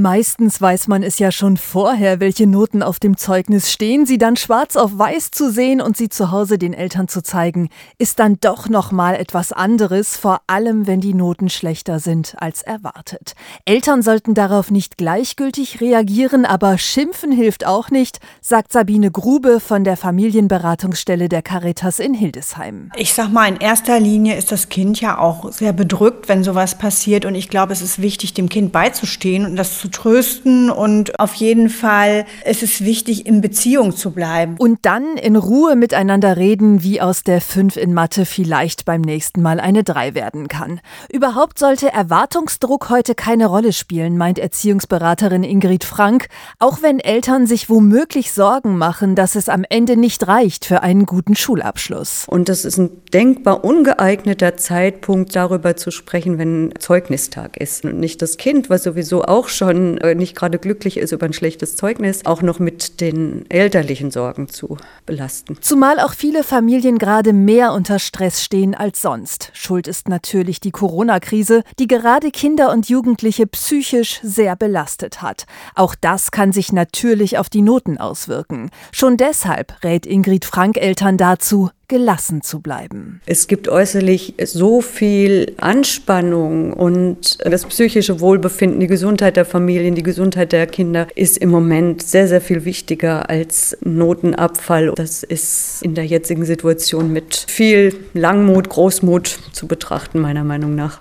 Meistens weiß man es ja schon vorher, welche Noten auf dem Zeugnis stehen. Sie dann schwarz auf weiß zu sehen und sie zu Hause den Eltern zu zeigen, ist dann doch noch mal etwas anderes, vor allem wenn die Noten schlechter sind als erwartet. Eltern sollten darauf nicht gleichgültig reagieren, aber schimpfen hilft auch nicht, sagt Sabine Grube von der Familienberatungsstelle der Caritas in Hildesheim. Ich sag mal, in erster Linie ist das Kind ja auch sehr bedrückt, wenn sowas passiert und ich glaube, es ist wichtig, dem Kind beizustehen und das zu trösten und auf jeden Fall ist es wichtig, in Beziehung zu bleiben. Und dann in Ruhe miteinander reden, wie aus der 5 in Mathe vielleicht beim nächsten Mal eine 3 werden kann. Überhaupt sollte Erwartungsdruck heute keine Rolle spielen, meint Erziehungsberaterin Ingrid Frank, auch wenn Eltern sich womöglich Sorgen machen, dass es am Ende nicht reicht für einen guten Schulabschluss. Und das ist ein denkbar ungeeigneter Zeitpunkt, darüber zu sprechen, wenn Zeugnistag ist und nicht das Kind, was sowieso auch schon schon äh, nicht gerade glücklich ist über ein schlechtes Zeugnis, auch noch mit den elterlichen Sorgen zu belasten. Zumal auch viele Familien gerade mehr unter Stress stehen als sonst. Schuld ist natürlich die Corona-Krise, die gerade Kinder und Jugendliche psychisch sehr belastet hat. Auch das kann sich natürlich auf die Noten auswirken. Schon deshalb rät Ingrid Frank Eltern dazu, gelassen zu bleiben. Es gibt äußerlich so viel Anspannung und das psychische Wohlbefinden, die Gesundheit der Familien, die Gesundheit der Kinder ist im Moment sehr, sehr viel wichtiger als Notenabfall. Das ist in der jetzigen Situation mit viel Langmut, Großmut zu betrachten, meiner Meinung nach.